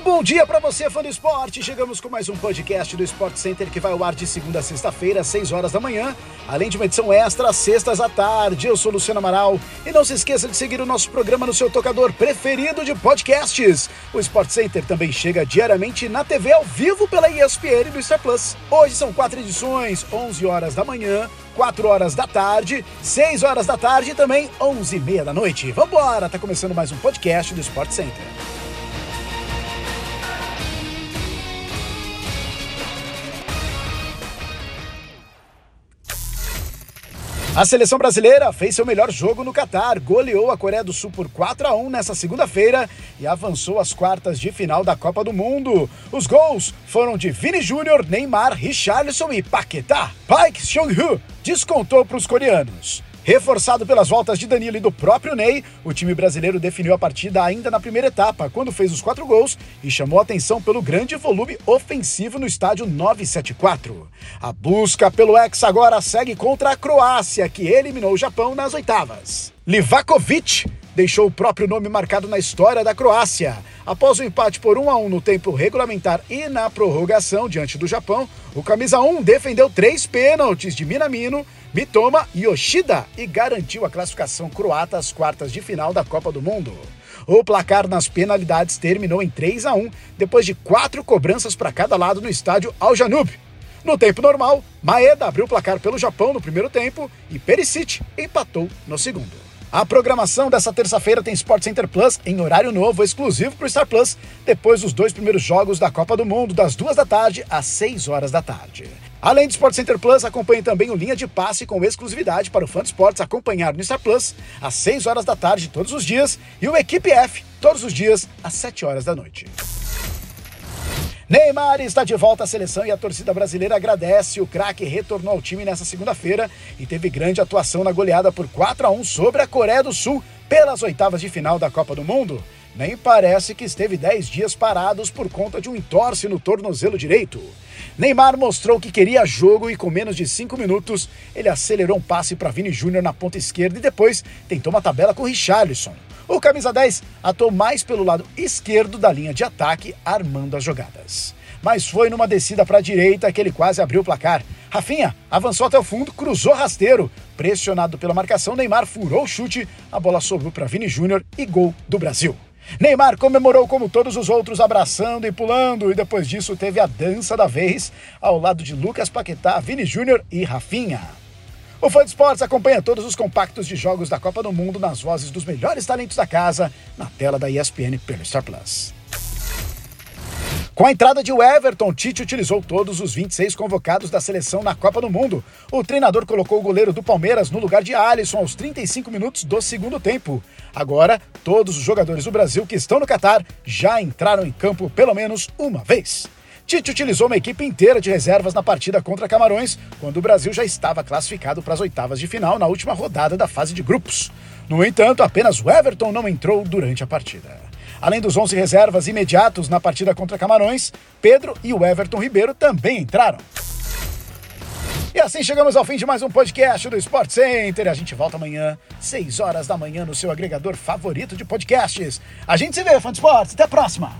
Um bom dia para você, fã do esporte. Chegamos com mais um podcast do Sport Center que vai ao ar de segunda a sexta-feira, às 6 horas da manhã, além de uma edição extra às sextas à tarde. Eu sou Luciano Amaral e não se esqueça de seguir o nosso programa no seu tocador preferido de podcasts. O Sport Center também chega diariamente na TV ao vivo pela ESPN e do Star Plus. Hoje são quatro edições, 11 horas da manhã, 4 horas da tarde, 6 horas da tarde e também 11 e meia da noite. Vambora, tá começando mais um podcast do Sport Center. A seleção brasileira fez seu melhor jogo no Catar, goleou a Coreia do Sul por 4 a 1 nessa segunda-feira e avançou às quartas de final da Copa do Mundo. Os gols foram de Vini Júnior, Neymar, Richarlison e Paquetá. Paik Seong-hu descontou para os coreanos. Reforçado pelas voltas de Danilo e do próprio Ney, o time brasileiro definiu a partida ainda na primeira etapa, quando fez os quatro gols e chamou atenção pelo grande volume ofensivo no estádio 974. A busca pelo ex agora segue contra a Croácia, que eliminou o Japão nas oitavas. Livakovic deixou o próprio nome marcado na história da Croácia. Após o empate por 1 a 1 no tempo regulamentar e na prorrogação diante do Japão, o camisa 1 defendeu três pênaltis de Minamino, Mitoma Yoshida e garantiu a classificação croata às quartas de final da Copa do Mundo. O placar nas penalidades terminou em 3 a 1 depois de quatro cobranças para cada lado no estádio Al Janub. No tempo normal, Maeda abriu o placar pelo Japão no primeiro tempo e Perisic empatou no segundo. A programação dessa terça-feira tem Sport Center Plus em horário novo, exclusivo para o Star Plus, depois dos dois primeiros jogos da Copa do Mundo, das duas da tarde às 6 horas da tarde. Além do Sport Center Plus, acompanhe também o Linha de Passe com exclusividade para o fã de esportes acompanhar no Star Plus às 6 horas da tarde todos os dias e o Equipe F todos os dias às 7 horas da noite. Neymar está de volta à seleção e a torcida brasileira agradece. O craque retornou ao time nessa segunda-feira e teve grande atuação na goleada por 4 a 1 sobre a Coreia do Sul pelas oitavas de final da Copa do Mundo. Nem parece que esteve 10 dias parados por conta de um entorse no tornozelo direito. Neymar mostrou que queria jogo e com menos de 5 minutos ele acelerou um passe para Vini Júnior na ponta esquerda e depois tentou uma tabela com Richarlison. O camisa 10 atuou mais pelo lado esquerdo da linha de ataque, armando as jogadas. Mas foi numa descida para a direita que ele quase abriu o placar. Rafinha avançou até o fundo, cruzou rasteiro. Pressionado pela marcação, Neymar furou o chute, a bola sobrou para Vini Júnior e gol do Brasil. Neymar comemorou como todos os outros, abraçando e pulando, e depois disso teve a dança da vez ao lado de Lucas Paquetá, Vini Júnior e Rafinha. O Fã de Esportes acompanha todos os compactos de jogos da Copa do Mundo nas vozes dos melhores talentos da casa, na tela da ESPN pelo Star Plus. Com a entrada de Everton, Tite utilizou todos os 26 convocados da seleção na Copa do Mundo. O treinador colocou o goleiro do Palmeiras no lugar de Alisson aos 35 minutos do segundo tempo. Agora, todos os jogadores do Brasil que estão no Catar já entraram em campo pelo menos uma vez. Tite utilizou uma equipe inteira de reservas na partida contra Camarões, quando o Brasil já estava classificado para as oitavas de final na última rodada da fase de grupos. No entanto, apenas o Everton não entrou durante a partida. Além dos 11 reservas imediatos na partida contra Camarões, Pedro e o Everton Ribeiro também entraram. E assim chegamos ao fim de mais um podcast do Sport Center. A gente volta amanhã, 6 horas da manhã, no seu agregador favorito de podcasts. A gente se vê, fã de esportes. Até a próxima!